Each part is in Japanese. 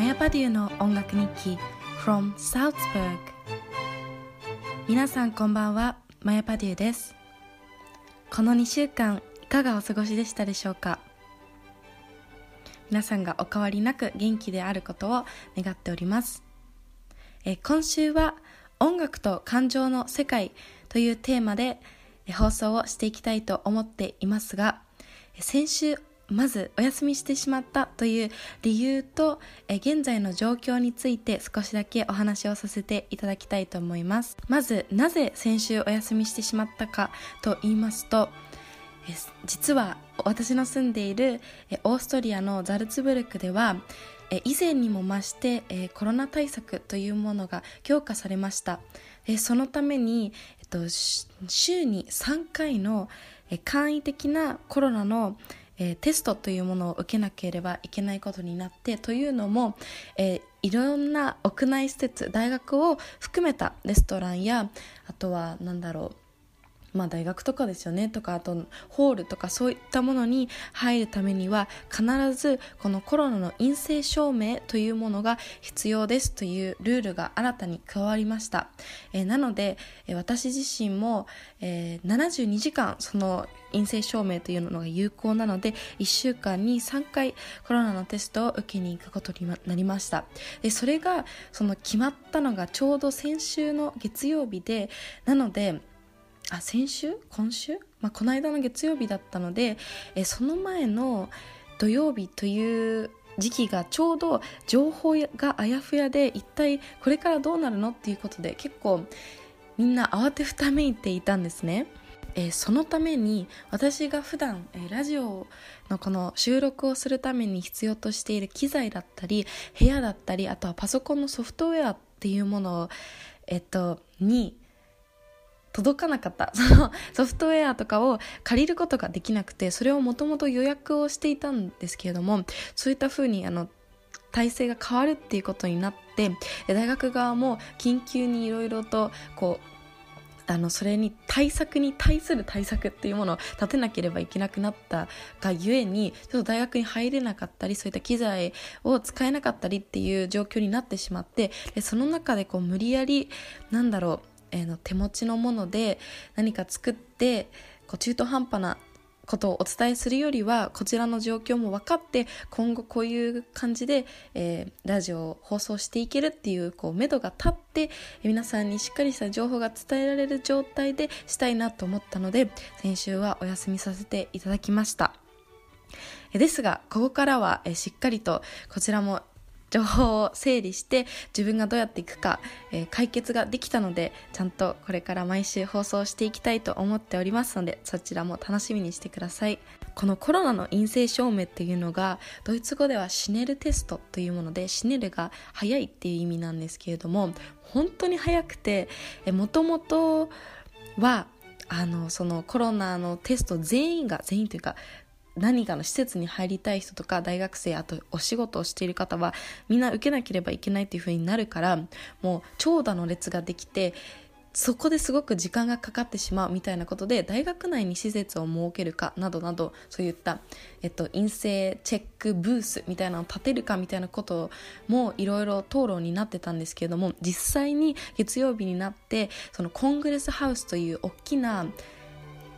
マヤパデューの音楽日記 from Salzburg 皆さんこんばんはマヤパデューです。この2週間いかがお過ごしでしたでしょうか？皆さんがお変わりなく元気であることを願っております。え今週は音楽と感情の世界というテーマで放送をしていきたいと思っていますが先週まずお休みしてしまったという理由とえ現在の状況について少しだけお話をさせていただきたいと思います。まずなぜ先週お休みしてしまったかと言いますと実は私の住んでいるオーストリアのザルツブルクでは以前にも増してコロナ対策というものが強化されました。そのために、週に3回の簡易的なコロナのえー、テストというものを受けなければいけないことになってというのも、えー、いろんな屋内施設大学を含めたレストランやあとは何だろうまあ、大学とかですよねとかあとホールとかそういったものに入るためには必ずこのコロナの陰性証明というものが必要ですというルールが新たに加わりました、えー、なので、えー、私自身も、えー、72時間その陰性証明というのが有効なので1週間に3回コロナのテストを受けに行くことになりました。でそれがその決まったのがちょうど先週の月曜日でなのであ先週？今週、まあ、この間の月曜日だったのでえその前の土曜日という時期がちょうど情報があやふやで一体これからどうなるのっていうことで結構みんな慌てふためいていたんですね。えー、そのために私が普段、えー、ラジオのこの収録をするために必要としている機材だったり部屋だったりあとはパソコンのソフトウェアっていうものを、えっと、に届かなかった。そのソフトウェアとかを借りることができなくてそれをもともと予約をしていたんですけれどもそういったふうにあの体制が変わるっていうことになって大学側も緊急にいろいろとこうあのそれに対策に対する対策っていうものを立てなければいけなくなったがゆえにちょっと大学に入れなかったりそういった機材を使えなかったりっていう状況になってしまってでその中でこう無理やりなんだろうえー、の手持ちのもので何か作ってこう中途半端なことをお伝えするよりはこちらの状況も分かって今後こういう感じで、えー、ラジオを放送していけるっていうこう目処が立って皆さんにしっかりした情報が伝えられる状態でしたいなと思ったので先週はお休みさせていただきました。ですがここからはしっかりとこちらも情報を整理して自分がどうやっていくか、えー、解決ができたのでちゃんとこれから毎週放送していきたいと思っておりますのでそちらも楽しみにしてください。このコロナの陰性証明っていうのがドイツ語ではシネルテストというものでシネルが早いっていう意味なんですけれども本当に早くてもともとはあのそのコロナのテスト全員が全員というか何かの施設に入りたい人とか大学生あとお仕事をしている方はみんな受けなければいけないっていう風になるからもう長蛇の列ができてそこですごく時間がかかってしまうみたいなことで大学内に施設を設けるかなどなどそういった、えっと、陰性チェックブースみたいなのを立てるかみたいなこともいろいろ討論になってたんですけれども実際に月曜日になってそのコングレスハウスという大きな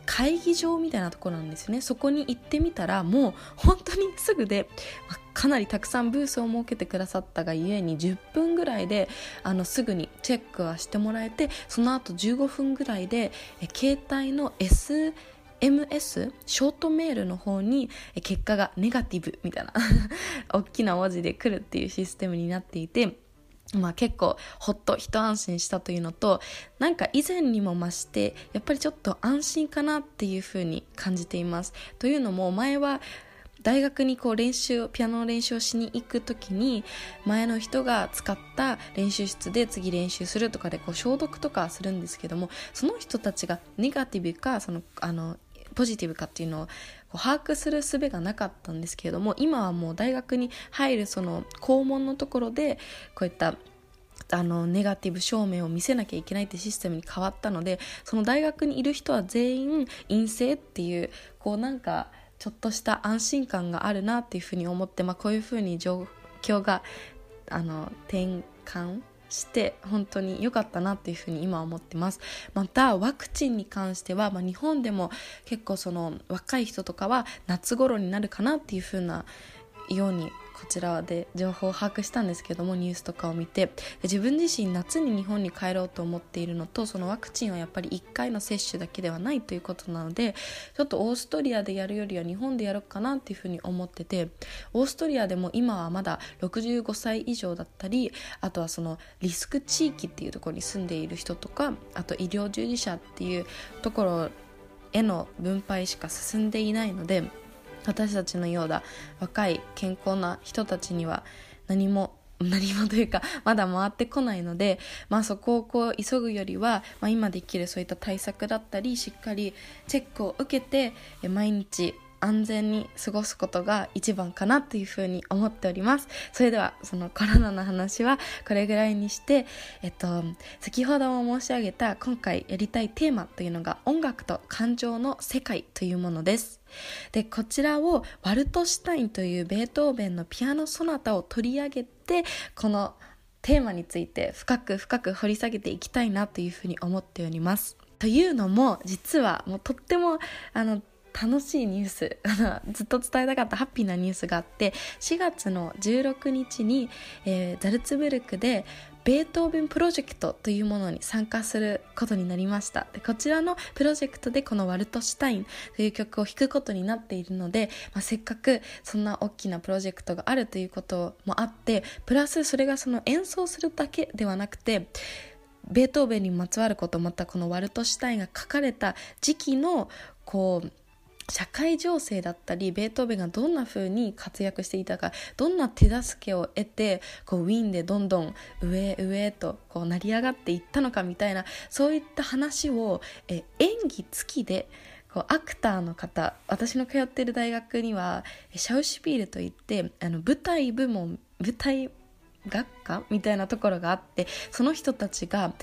会議場みたいなところなんですよね。そこに行ってみたらもう本当にすぐで、まかなりたくさんブースを設けてくださったがゆえに10分ぐらいであのすぐにチェックはしてもらえてその後15分ぐらいでえ携帯の S MS ショートメールの方に結果がネガティブみたいな 大きな文字で来るっていうシステムになっていてまあ結構ほっと一安心したというのとなんか以前にも増してやっぱりちょっと安心かなっていうふうに感じています。というのも前は大学にこう練習ピアノの練習をしに行く時に前の人が使った練習室で次練習するとかでこう消毒とかするんですけどもその人たちがネガティブかそのあのポジティブかっていうのを把握する術がなかったんですけれども今はもう大学に入るその校門のところでこういったあのネガティブ証明を見せなきゃいけないってシステムに変わったのでその大学にいる人は全員陰性っていうこうなんかちょっとした安心感があるなっていうふうに思って、まあ、こういうふうに状況があの転換して本当に良かったなっていうふうに今思ってます。またワクチンに関しては、まあ、日本でも結構その若い人とかは夏頃になるかなっていうふうなようにこちらで情報を把握したんですけどもニュースとかを見て自分自身夏に日本に帰ろうと思っているのとそのワクチンはやっぱり1回の接種だけではないということなのでちょっとオーストリアでやるよりは日本でやろうかなっていうふうに思っててオーストリアでも今はまだ65歳以上だったりあとはそのリスク地域っていうところに住んでいる人とかあと医療従事者っていうところへの分配しか進んでいないので私たちのような若い健康な人たちには何も 何もというかまだ回ってこないので、まあ、そこをこう急ぐよりは、まあ、今できるそういった対策だったりしっかりチェックを受けて毎日安全に過ごすことが一番かなというふうに思っております。それではそのコロナの話はこれぐらいにしてえっと先ほども申し上げた今回やりたいテーマというのが音楽と感情の世界というものです。でこちらをワルトシュタインというベートーベンのピアノソナタを取り上げてこのテーマについて深く深く掘り下げていきたいなというふうに思っております。というのも実はもうとってもあの楽しいニュース ずっと伝えたかったハッピーなニュースがあって4月の16日に、えー、ザルツブルクでベートーベンプロジェクトというものに参加することになりました。こちらのプロジェクトでこのワルトシュタインという曲を弾くことになっているので、まあ、せっかくそんな大きなプロジェクトがあるということもあってプラスそれがその演奏するだけではなくてベートーベンにまつわることまたこのワルトシュタインが書かれた時期のこう社会情勢だったりベートーベンがどんな風に活躍していたかどんな手助けを得てこうウィーンでどんどん上上へとこう成り上がっていったのかみたいなそういった話をえ演技付きでこうアクターの方私の通っている大学にはシャウシュピールといってあの舞台部門舞台学科みたいなところがあってその人たちが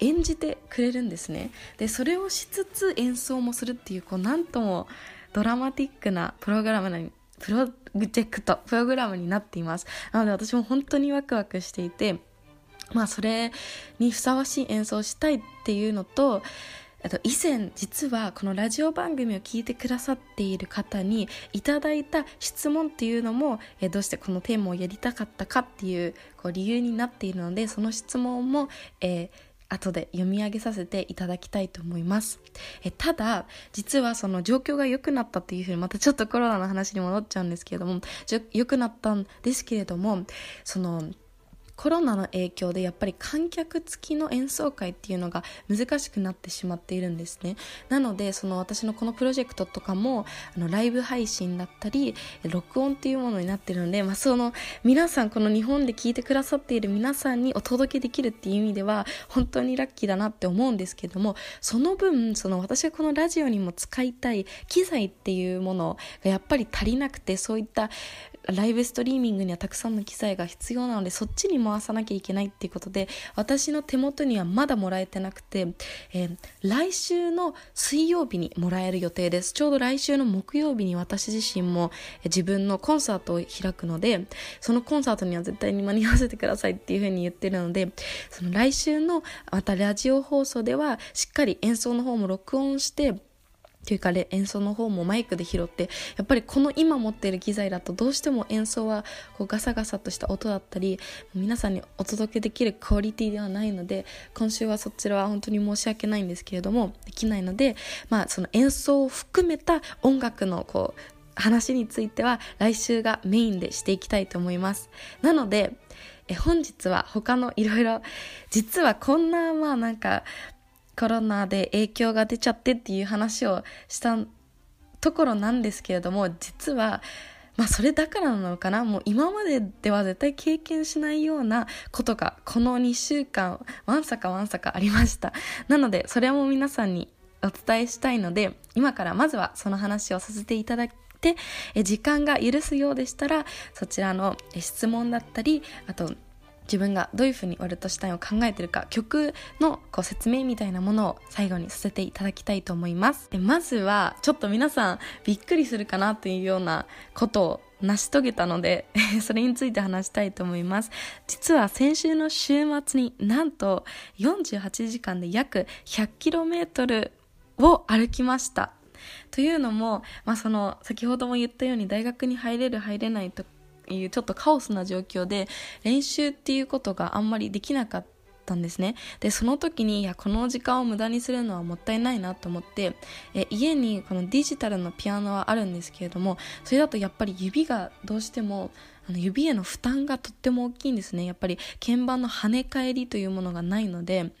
演じてくれるんですね。でそれをしつつ演奏もするっていうこうなんともドラマティックなプログラムなプロジェクトプログラムになっています。なので私も本当にワクワクしていてまあそれにふさわしい演奏をしたいっていうのとと以前実はこのラジオ番組を聞いてくださっている方にいただいた質問っていうのもえどうしてこのテーマをやりたかったかっていうこう理由になっているのでその質問も、えー、後で読み上げさせていただきたいと思います。えただ実はその状況が良くなったっていうふうにまたちょっとコロナの話に戻っちゃうんですけれども良くなったんですけれどもそのコロナの影響でやっぱり観客付きの演奏会っていうのが難しくなってしまっているんですね。なのでその私のこのプロジェクトとかもあのライブ配信だったり録音っていうものになってるので、まあ、その皆さんこの日本で聞いてくださっている皆さんにお届けできるっていう意味では本当にラッキーだなって思うんですけどもその分その私がこのラジオにも使いたい機材っていうものがやっぱり足りなくてそういったライブストリーミングにはたくさんの機材が必要なのでそっちにも回さなきゃいけないっていうことで私の手元にはまだもらえてなくて、えー、来週の水曜日にもらえる予定です。ちょうど来週の木曜日に私自身も自分のコンサートを開くのでそのコンサートには絶対に間に合わせてくださいっていうふうに言ってるのでその来週のまたラジオ放送ではしっかり演奏の方も録音してというか演奏の方もマイクで拾ってやっぱりこの今持っている機材だとどうしても演奏はこうガサガサとした音だったり皆さんにお届けできるクオリティではないので今週はそちらは本当に申し訳ないんですけれどもできないので、まあ、その演奏を含めた音楽のこう話については来週がメインでしていきたいと思います。なのでえ本日は他のいろいろ実はこんなまあなんかコロナで影響が出ちゃってっていう話をしたところなんですけれども実はまあそれだからなのかな。もう今まででは絶対経験しないようなことがこの2週間わんさかわんさかありました。なのでそれも皆さんにお伝えしたいので今からまずはその話をさせていただいて時間が許すようでしたらそちらの質問だったりあと自分がどういうふうにワルトシュタインを考えてるか曲のこう説明みたいなものを最後にさせていただきたいと思います。でまずはちょっと皆さんびっくりするかなというようなことを成し遂げたので それについて話したいと思います。実は先週の週末になんと48時間で約 100km を歩きました。というのも、まあ、その先ほども言ったように大学に入れる入れないというちょっとカオスな状況で練習っていうことがあんまりできなかったんですね。でその時にいやこの時間を無駄にするのはもったいないなと思ってえ家にこのデジタルのピアノはあるんですけれどもそれだとやっぱり指がどうしても指への負担がとっても大きいんですね。やっぱり鍵盤の跳ね返りというものがないので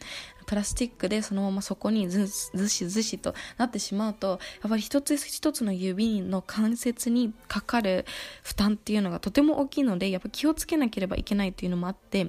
プラスチックでそのままそこにずずしずしとなってしまうとやっぱり一つ一つの指の関節にかかる負担っていうのがとても大きいのでやっぱ気をつけなければいけないというのもあって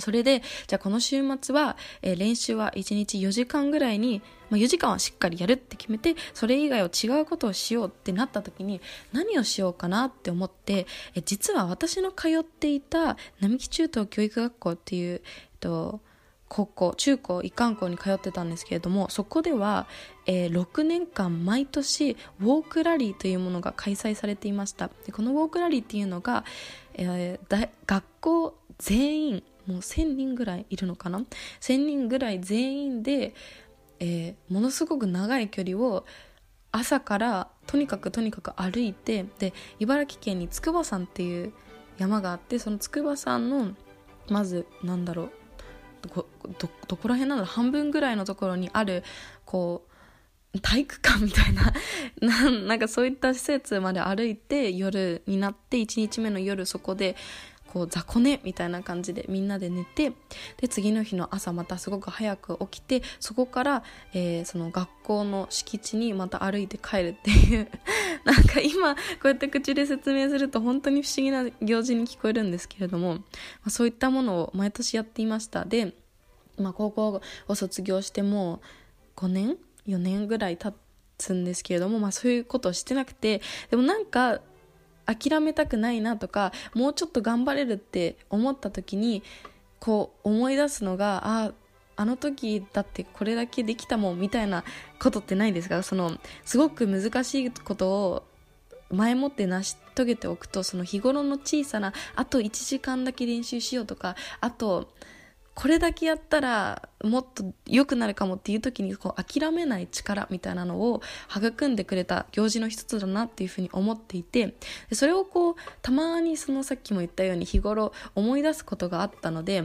それで、じゃあこの週末は、えー、練習は1日4時間ぐらいに、まあ、4時間はしっかりやるって決めて、それ以外を違うことをしようってなった時に、何をしようかなって思って、え実は私の通っていた並木中等教育学校っていう、えっと、高校中高一貫校に通ってたんですけれどもそこでは、えー、6年間毎年ウォークラリーというものが開催されていました。でこのウォークラリーっていうのが、えー、学校全員もう1000人ぐらいいるのかな？1000人ぐらい全員で、えー、ものすごく長い距離を朝からとにかくとにかく歩いてで茨城県に筑波山っていう山があってその筑波山のまずなんだろうどどこら辺なの半分ぐらいのところにあるこう体育館みたいな なんかそういった施設まで歩いて夜になって1日目の夜そこでこう雑魚寝みたいな感じでみんなで寝てで次の日の朝またすごく早く起きてそこから、えー、その学校の敷地にまた歩いて帰るっていう なんか今こうやって口で説明すると本当に不思議な行事に聞こえるんですけれども、まあ、そういったものを毎年やっていました。で、まあ、高校を卒業しても5年？4年ぐらい経つんですけれども、まあ、そういうことをしてなくてでもなんか諦めたくないなとかもうちょっと頑張れるって思った時にこう思い出すのがあああの時だってこれだけできたもんみたいなことってないですか？そのすごく難しいことを前もって成し遂げておくとその日頃の小さなあと1時間だけ練習しようとかあとこれだけやったらもっと良くなるかもっていう時にこう諦めない力みたいなのを育んでくれた行事の一つだなっていうふうに思っていてそれをこうたまにそのさっきも言ったように日頃思い出すことがあったので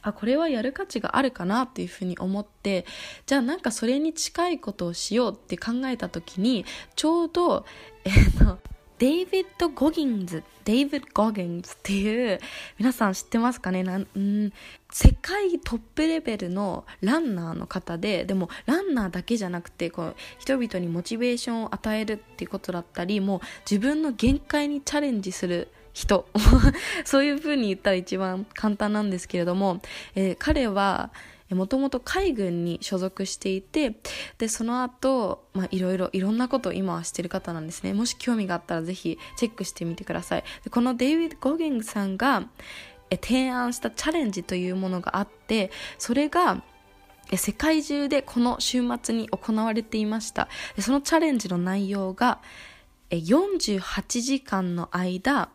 あこれはやる価値があるかなっていうふうに思ってじゃあなんかそれに近いことをしようって考えた時にちょうどえっとデイビッド・ゴギンズ、デイビッド・ゴギンズっていう、皆さん知ってますかね？なんん世界トップレベルのランナーの方で、でもランナーだけじゃなくて、こう人々にモチベーションを与えるっていうことだったり、もう自分の限界にチャレンジする人。そういう風に言ったら一番簡単なんですけれども、えー、彼は、もともと海軍に所属していてでその後、まあいろいろいろんなことを今はしてる方なんですね。もし興味があったらぜひチェックしてみてください。でこのデイビッド・ゴギングさんが提案したチャレンジというものがあってそれが世界中でこの週末に行われていました。そのチャレンジの内容が48時間の間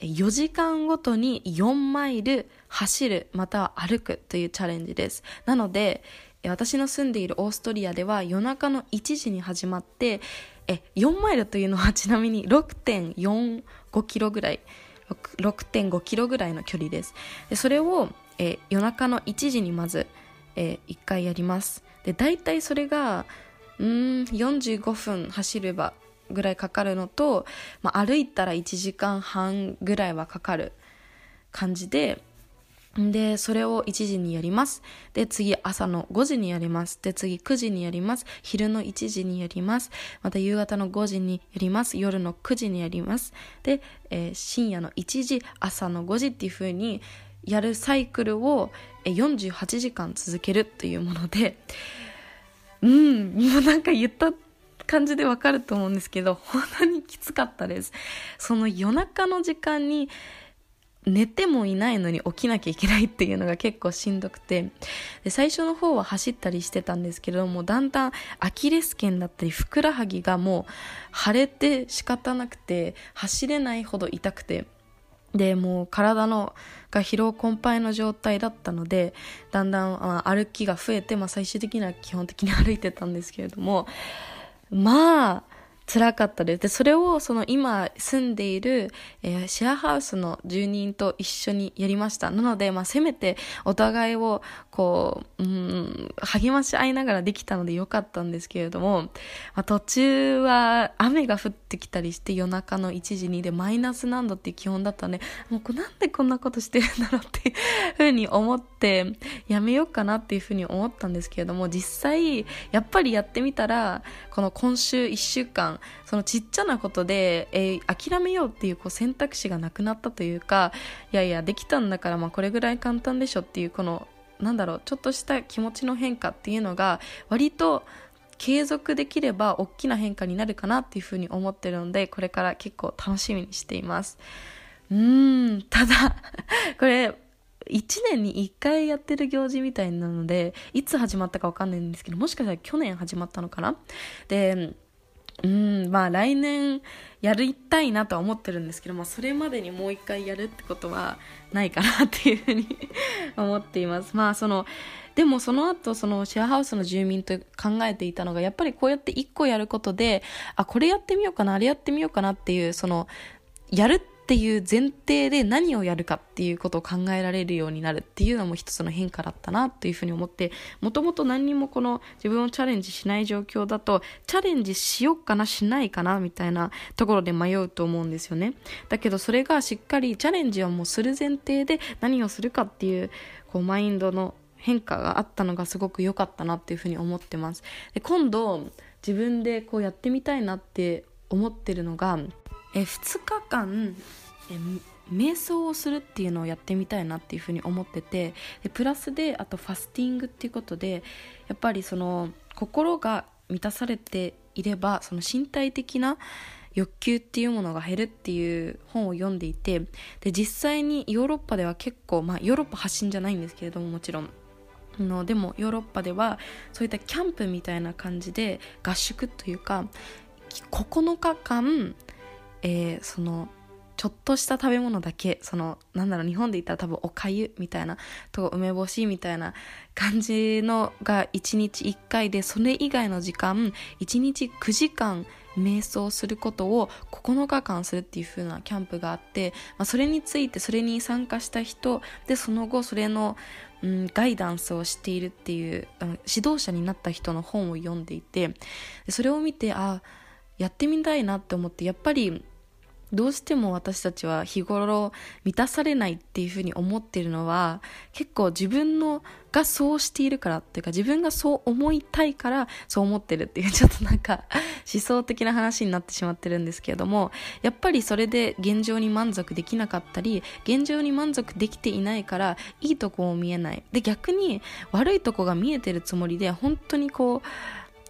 4時間ごとに4マイル走るまたは歩くというチャレンジです。なので私の住んでいるオーストリアでは夜中の1時に始まってえ4マイルというのは ちなみに6.45キロぐらい6.5キロぐらいの距離です。でそれをえ夜中の1時にまず、え1回やります。で大体それがうん45分走ればぐらいかかるのと、まあ、歩いたら1時間半ぐらいはかかる感じでで、それを1時にやります。で、次朝の5時にやります。で、次9時にやります。昼の1時にやります。また夕方の5時にやります。夜の9時にやります。で、えー、深夜の1時、朝の5時っていう風にやるサイクルを48時間続けるというもので、うん、もうなんか言った感じでわかると思うんですけど、本当にきつかったです。その夜中の時間に、寝てもいないのに起きなきゃいけないっていうのが結構しんどくてで最初の方は走ったりしてたんですけれどもだんだんアキレス腱だったりふくらはぎがもう腫れて仕方なくて走れないほど痛くてでもう体のが疲労困憊の状態だったのでだんだん、歩きが増えて、まあ、最終的には基本的に歩いてたんですけれどもまあ辛かったです。で、それをその今住んでいる、えー、シェアハウスの住人と一緒にやりました。なので、まあ、せめてお互いをこう、うん、励まし合いながらできたのでよかったんですけれども、まあ、途中は雨が降ってきたりして夜中の1時にでマイナス何度っていう気温だったね。もうなんでこんなことしてるんだろうっていうふうに思って、やめようかなっていうふうに思ったんですけれども、実際、やっぱりやってみたら、この今週1週間、そのちっちゃなことで、えー、諦めようっていうこう選択肢がなくなったというかいやいやできたんだからまあこれぐらい簡単でしょっていうこのなんだろうちょっとした気持ちの変化っていうのが割と継続できれば大きな変化になるかなっていうふうに思ってるのでこれから結構楽しみにしています。うーんただ これ1年に1回やってる行事みたいなのでいつ始まったか分かんないんですけどもしかしたら去年始まったのかな？でうんまあ来年やりたいなとは思ってるんですけど、まあ、それまでにもう一回やるってことはないかなっていうふうに 思っています。まあそのでもその後そのシェアハウスの住民と考えていたのがやっぱりこうやって1個やることであこれやってみようかなあれやってみようかなっていうそのやるってっていう前提で何をやるかっていうことを考えられるようになるっていうのも一つの変化だったなというふうに思ってもともと何にもこの自分をチャレンジしない状況だとチャレンジしようかなしないかなみたいなところで迷うと思うんですよね。だけどそれがしっかりチャレンジはもうする前提で何をするかっていうこうマインドの変化があったのがすごく良かったなっていうふうに思ってます。で今度自分でこうやってみたいなって思ってるのがえ2日間え瞑想をするっていうのをやってみたいなっていうふうに思っててでプラスであとファスティングっていうことでやっぱりその心が満たされていればその身体的な欲求っていうものが減るっていう本を読んでいてで実際にヨーロッパでは結構、まあ、ヨーロッパ発信じゃないんですけれどももちろん。のでもヨーロッパではそういったキャンプみたいな感じで合宿というか9日間、えー、そのちょっとした食べ物だけそのなんだろう日本で言ったら多分おかゆみたいなと梅干しみたいな感じのが1日1回でそれ以外の時間1日9時間瞑想することを9日間するっていう風なキャンプがあって、まあ、それについてそれに参加した人でその後それの、うん、ガイダンスをしているっていう指導者になった人の本を読んでいてそれを見てあやってみたいなって思ってやっぱりどうしても私たちは日頃満たされないっていうふうに思ってるのは結構自分のがそうしているからっていうか自分がそう思いたいからそう思ってるっていうちょっとなんか 思想的な話になってしまってるんですけれどもやっぱりそれで現状に満足できなかったり現状に満足できていないからいいとこも見えない。で逆に悪いとこが見えてるつもりで本当にこう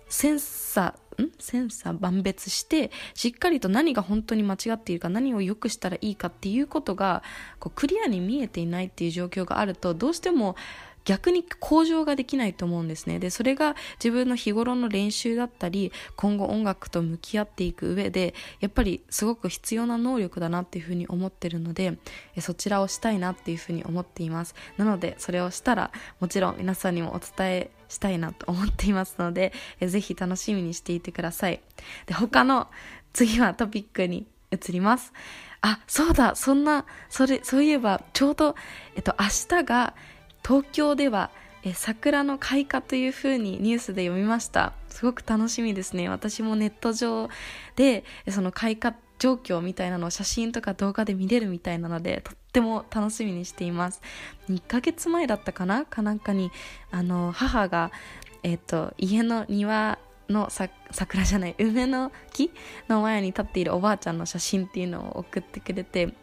センサーん？センサー万別してしっかりと何が本当に間違っているか何を良くしたらいいかっていうことがこうクリアに見えていないっていう状況があるとどうしても逆に向上ができないと思うんですね。で、それが自分の日頃の練習だったり、今後音楽と向き合っていく上で、やっぱりすごく必要な能力だなっていうふうに思ってるので、そちらをしたいなっていうふうに思っています。なので、それをしたら、もちろん皆さんにもお伝えしたいなと思っていますので、ぜひ楽しみにしていてください。で、他の次はトピックに移ります。あ、そうだ、そんな、それ、そういえば、ちょうど、えっと、明日が、東京ではえ桜の開花というふうにニュースで読みましたすごく楽しみですね私もネット上でその開花状況みたいなのを写真とか動画で見れるみたいなのでとっても楽しみにしています。1ヶ月前だったかな？かなんかにあの母が、えーと、家の庭の桜じゃない梅の木の前に立っているおばあちゃんの写真っていうのを送ってくれて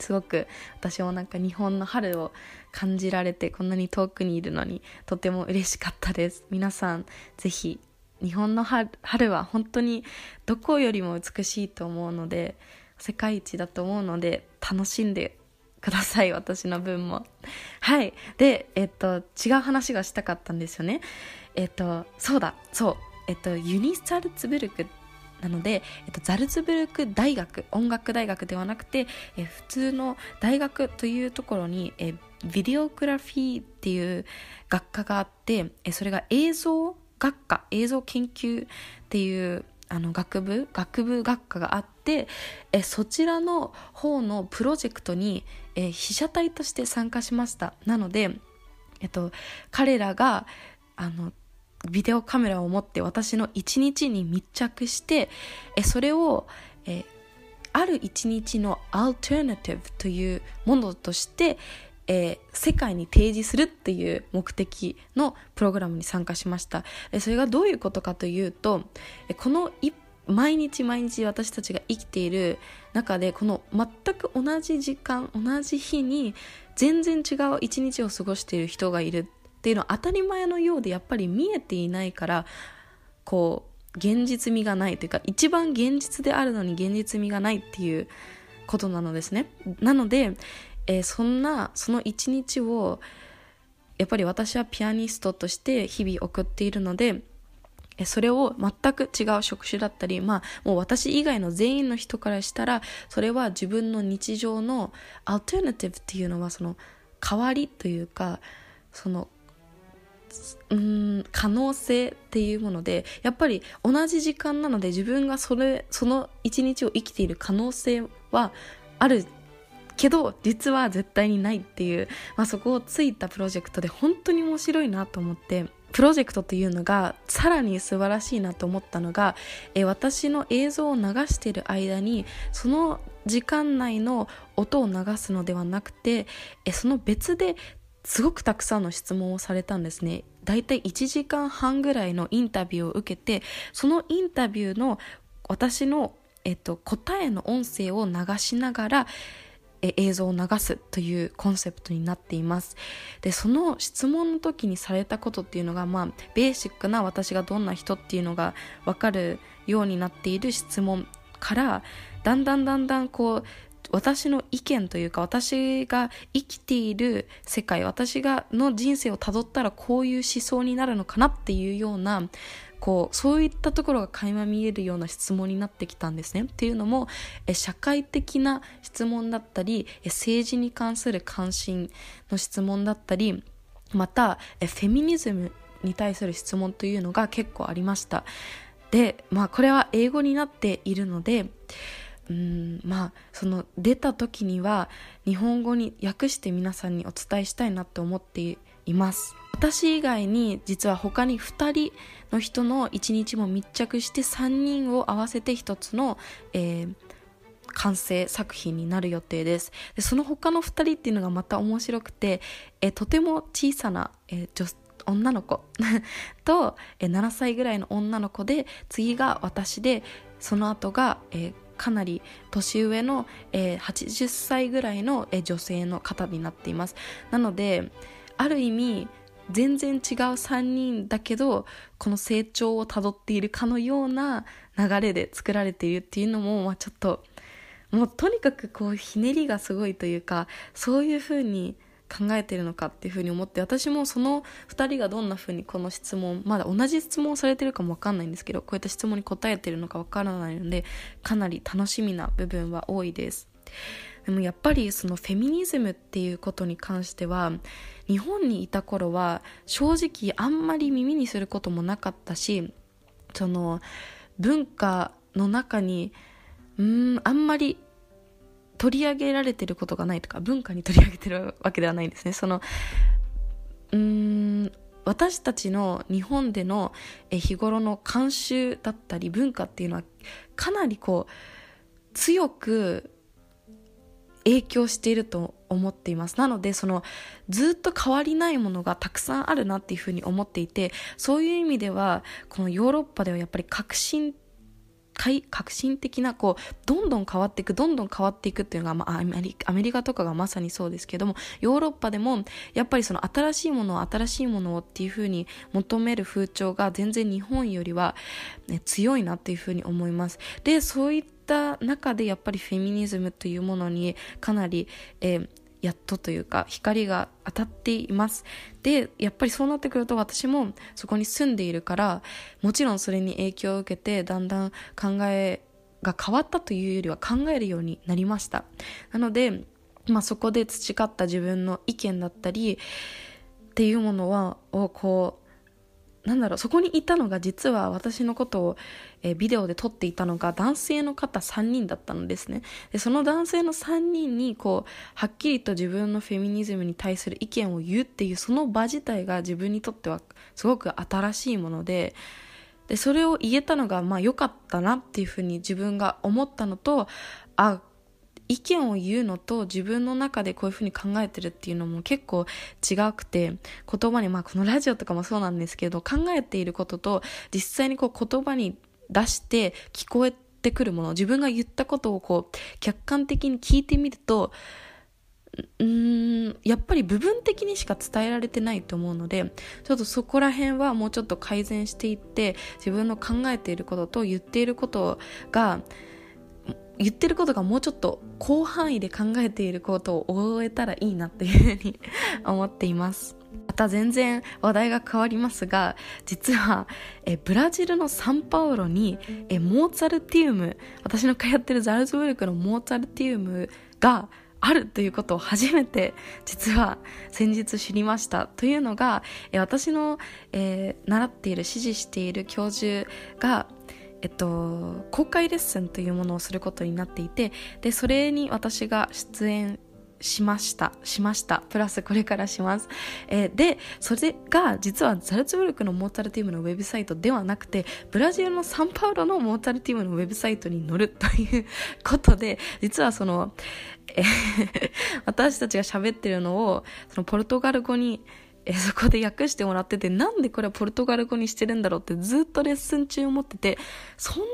すごく私もなんか日本の春を感じられてこんなに遠くにいるのにとても嬉しかったです。皆さんぜひ日本の春は本当にどこよりも美しいと思うので世界一だと思うので楽しんでください私の分も。はい。でえっと違う話がしたかったんですよね。えっとそうだそう。えっとユニサルツブルクなので、えっと、ザルツブルク大学音楽大学ではなくてえ普通の大学というところにえビデオグラフィーっていう学科があってえそれが映像学科映像研究っていうあの学部学部学科があってえそちらの方のプロジェクトにえ被写体として参加しました。なので、えっと、彼らがあのビデオカメラを持って私の一日に密着してえそれをえある一日のアルタナティブというものとしてえー、世界に提示するっていう目的のプログラムに参加しました。それがどういうことかというとこの毎日毎日私たちが生きている中でこの全く同じ時間同じ日に全然違う一日を過ごしている人がいるっていうのは当たり前のようでやっぱり見えていないからこう現実味がないというか一番現実であるのに現実味がないっていうことなのですね。なので、えー、そんなその一日をやっぱり私はピアニストとして日々送っているのでそれを全く違う職種だったり、まあ、もう私以外の全員の人からしたら、それは自分の日常のアルタナティブっていうのは、その代わりというか、そのうん可能性っていうものでやっぱり同じ時間なので自分がそれその一日を生きている可能性はあるけど実は絶対にないっていう、まあ、そこをついたプロジェクトで本当に面白いなと思ってプロジェクトというのがさらに素晴らしいなと思ったのがえ私の映像を流している間にその時間内の音を流すのではなくてえその別ですごくたくさんの質問をされたんですね。だいたい1時間半ぐらいのインタビューを受けて、そのインタビューの私の、えっと、答えの音声を流しながら、映像を流すというコンセプトになっています。でその質問の時にされたことっていうのがまあベーシックな私がどんな人っていうのが分かるようになっている質問からだんだんだんだんこう私の意見というか私が生きている世界私がの人生をたどったらこういう思想になるのかなっていうようなこうそういったところが垣間見えるような質問になってきたんですね。っていうのも社会的な質問だったり政治に関する関心の質問だったりまたフェミニズムに対する質問というのが結構ありました。でまあこれは英語になっているのでうんまあその出た時には日本語に訳して皆さんにお伝えしたいなって思っています。私以外に実は他に2人の人の1日も密着して3人を合わせて1つの、えー、完成作品になる予定です。でその他の2人っていうのがまた面白くて、えー、とても小さな、えー、女女の子 と、えー、7歳ぐらいの女の子で次が私でその後が、えー、かなり年上の、えー、80歳ぐらいの、えー、女性の方になっています。なのである意味全然違う3人だけどこの成長をたどっているかのような流れで作られているっていうのも、まあ、ちょっともうとにかくこうひねりがすごいというかそういうふうに考えてるのかっていうふうに思って私もその2人がどんなふうにこの質問まだ同じ質問をされてるかも分かんないんですけどこういった質問に答えてるのか分からないのでかなり楽しみな部分は多いです。でもやっぱりそのフェミニズムっていうことに関しては日本にいた頃は正直あんまり耳にすることもなかったしその文化の中にうんあんまり取り上げられてることがないとか文化に取り上げてるわけではないんですね。そのうん私たちの日本での日頃の慣習だったり文化っていうのはかなりこう強く影響していると思っています。なのでそのずっと変わりないものがたくさんあるなっていうふうに思っていてそういう意味ではこのヨーロッパではやっぱり革新革新的なこうどんどん変わっていくどんどん変わっていくっていうのが、まあ、アメリアメリカとかがまさにそうですけどもヨーロッパでもやっぱりその新しいものを新しいものをっていうふうに求める風潮が全然日本よりは、ね、強いなっていうふうに思います。でそういったた中でやっぱりフェミニズムというものにかなり、えーやっとというか光が当たっています。でやっぱりそうなってくると私もそこに住んでいるからもちろんそれに影響を受けてだんだん考えが変わったというよりは考えるようになりました。なので、まあ、そこで培った自分の意見だったりっていうものはをこうなんだろうそこにいたのが実は私のことを、えー、ビデオで撮っていたのが男性の方3人だったのですね。でその男性の3人にこうはっきりと自分のフェミニズムに対する意見を言うっていうその場自体が自分にとってはすごく新しいものででそれを言えたのがまあ良かったなっていうふうに自分が思ったのとあ意見を言うのと自分の中でこういうふうに考えてるっていうのも結構違くて言葉にまあこのラジオとかもそうなんですけど考えていることと実際にこう言葉に出して聞こえてくるもの自分が言ったことをこう客観的に聞いてみるとうんやっぱり部分的にしか伝えられてないと思うのでちょっとそこら辺はもうちょっと改善していって自分の考えていることと言っていることが言ってることがもうちょっと広範囲で考えていることを終えたらいいなっていうふうに思っていますまた全然話題が変わりますが実はえブラジルのサンパウロにえモーツァルティウム私の通ってるザルツブルクのモーツァルティウムがあるということを初めて実は先日知りました。というのが私の、えー、習っている指示している教授がえっと、公開レッスンというものをすることになっていてでそれに私が出演しましたしました。プラスこれからします、えー、でそれが実はザルツブルクのモーツァルティウムのウェブサイトではなくてブラジルのサンパウロのモーツァルティウムのウェブサイトに載るという ことで実はその、えー、私たちが喋ってるのをそのポルトガル語にえそこで訳してもらってて、なんでこれはポルトガル語にしてるんだろうってずっとレッスン中思ってて、そんなに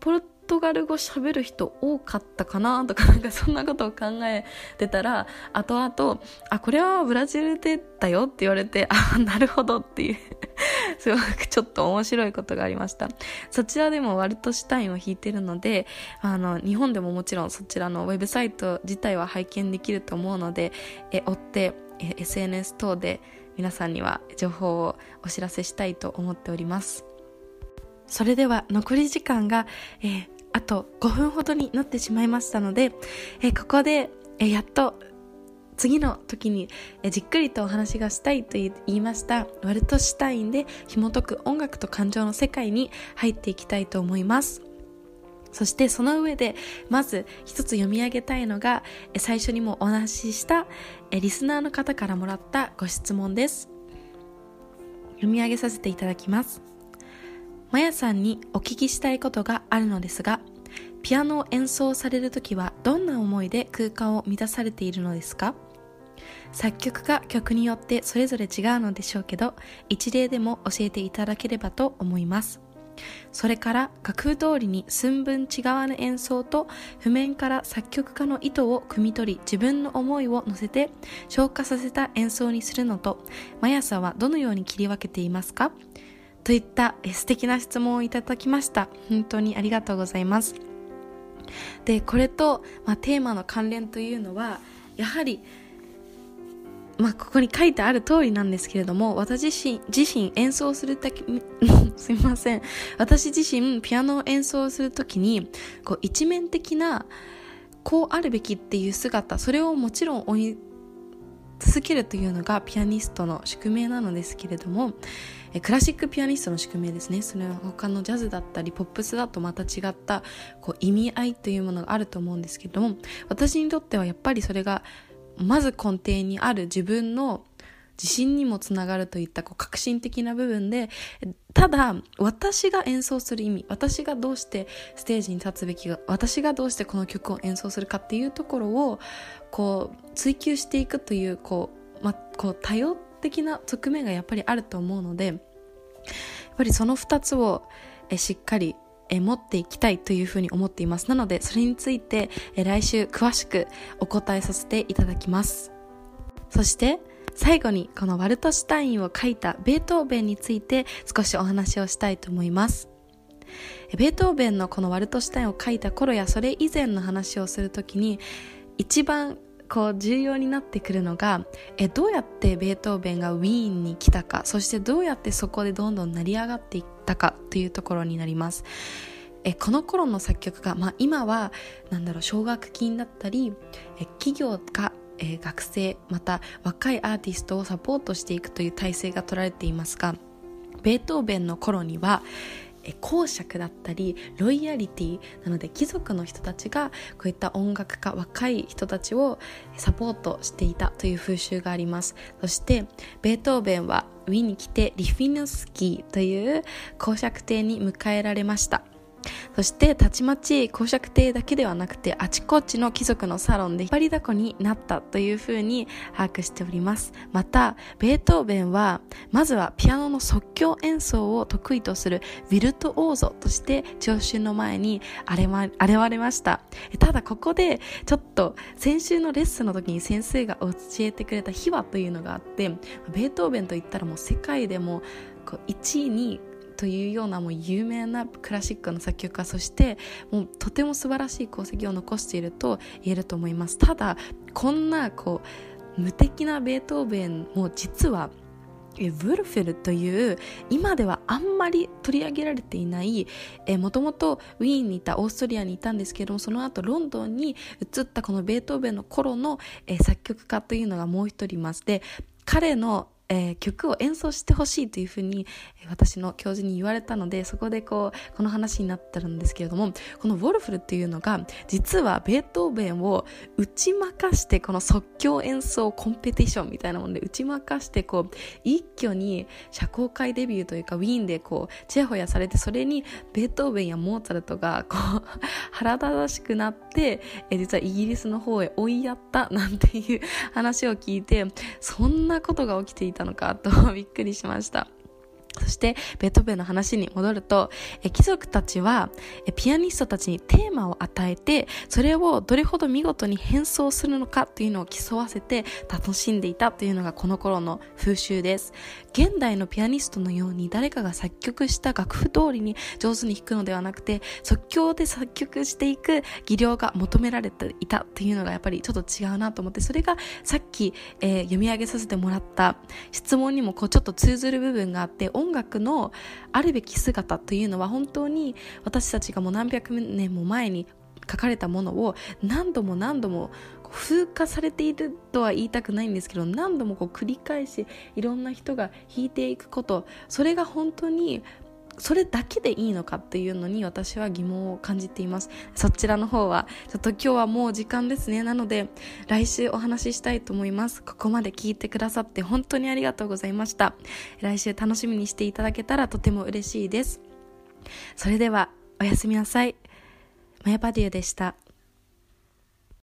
ポルトガル語喋る人多かったかなとかなんかそんなことを考えてたら、後々、あ、これはブラジルでだよって言われて、あ、なるほどっていう すごくちょっと面白いことがありました。そちらでもワルトシュタインを弾いてるので、あの、日本でももちろんそちらのウェブサイト自体は拝見できると思うので、え、追って SNS 等で皆さんには情報をお知らせしたいと思っております。それでは残り時間が、えー、あと5分ほどになってしまいましたので、えー、ここで、えー、やっと次の時にえじっくりとお話がしたいと言いましたワルトシュタインで紐解く音楽と感情の世界に入っていきたいと思います。そしてその上でまず一つ読み上げたいのが最初にもお話ししたリスナーの方からもらったご質問です。読み上げさせていただきます。まやさんにお聞きしたいことがあるのですがピアノを演奏される時はどんな思いで空間を満たされているのですか？作曲家曲によってそれぞれ違うのでしょうけど一例でも教えていただければと思います。それから楽譜通りに寸分違わぬ演奏と譜面から作曲家の意図を汲み取り自分の思いを乗せて消化させた演奏にするのと毎朝はどのように切り分けていますか？といった素敵な質問をいただきました。本当にありがとうございますでこれと、まあ、テーマの関連というのはやはりまあ、ここに書いてある通りなんですけれども、私自身自身演奏するとき、すみません。私自身ピアノを演奏するときに、こう一面的な、こうあるべきっていう姿、それをもちろん追い続けるというのがピアニストの宿命なのですけれども、クラシックピアニストの宿命ですね。それは他のジャズだったりポップスだとまた違ったこう意味合いというものがあると思うんですけれども、私にとってはやっぱりそれがまず根底にある自分の自信にもつながるといったこう革新的な部分でただ私が演奏する意味私がどうしてステージに立つべきか私がどうしてこの曲を演奏するかっていうところをこう追求していくというこう、ま、こう多様的な側面がやっぱりあると思うのでやっぱりその2つをえしっかりえ持っていきたいというふうに思っています。なので、それについて、え来週詳しくお答えさせていただきます。そして、最後にこのワルトシュタインを書いたベートーベンについて少しお話をしたいと思います。ベートーベンのこのワルトシュタインを書いた頃やそれ以前の話をするときに一番こう重要になってくるのがえどうやってベートーベンがウィーンに来たかそしてどうやってそこでどんどん成り上がっていったかというところになります。えこの頃の作曲家、まあ、今はなんだろう奨学金だったりえ企業が学生また若いアーティストをサポートしていくという体制が取られていますがベートーベンの頃には公爵だったりロイヤリティなので貴族の人たちがこういった音楽家若い人たちをサポートしていたという風習があります。そしてベートーベンはウィンに来てリフィヌスキーという公爵邸に迎えられました。そしてたちまち公爵邸だけではなくてあちこちの貴族のサロンで引っ張りだこになったというふうに把握しております。またベートーベンはまずはピアノの即興演奏を得意とするウィルトオーとして聴衆の前に現れました。ただここでちょっと先週のレッスンの時に先生が教えてくれた秘話というのがあってベートーベンといったらもう世界でも1位にというようなもう有名なクラシックの作曲家そしてもうとても素晴らしい功績を残していると言えると思います。ただこんなこう無敵なベートーベンも実はブルフェルという今ではあんまり取り上げられていないもともとウィーンにいたオーストリアにいたんですけどもその後ロンドンに移ったこのベートーベンの頃の、え作曲家というのがもう一人います。で彼のえー、曲を演奏してほしいというふうに、えー、私の教授に言われたのでそこでこうこの話になってるんですけれどもこのウォルフルっていうのが実はベートーベンを打ち負かしてこの即興演奏コンペティションみたいなもので打ち負かしてこう一挙に社交界デビューというかウィーンでこうちやほやされてそれにベートーベンやモーツァルトがこう 腹立たしくなって、えー、実はイギリスの方へ追いやったなんていう話を聞いてそんなことが起きていたたのかと びっくりしました。そしてベートーベンの話に戻ると貴族たちはピアニストたちにテーマを与えてそれをどれほど見事に変装するのかというのを競わせて楽しんでいたというのがこの頃の風習です。現代のピアニストのように誰かが作曲した楽譜通りに上手に弾くのではなくて即興で作曲していく技量が求められていたというのがやっぱりちょっと違うなと思ってそれがさっき、えー、読み上げさせてもらった質問にもこうちょっと通ずる部分があって音楽のあるべき姿というのは本当に私たちがもう何百年も前に書かれたものを何度も何度も風化されているとは言いたくないんですけど何度もこう繰り返しいろんな人が弾いていくことそれが本当にそれだけでいいのかっていうのに私は疑問を感じています。そちらの方はちょっと今日はもう時間ですね。なので来週お話ししたいと思います。ここまで聞いてくださって本当にありがとうございました。来週楽しみにしていただけたらとても嬉しいです。それではおやすみなさい。マヤパデューでした。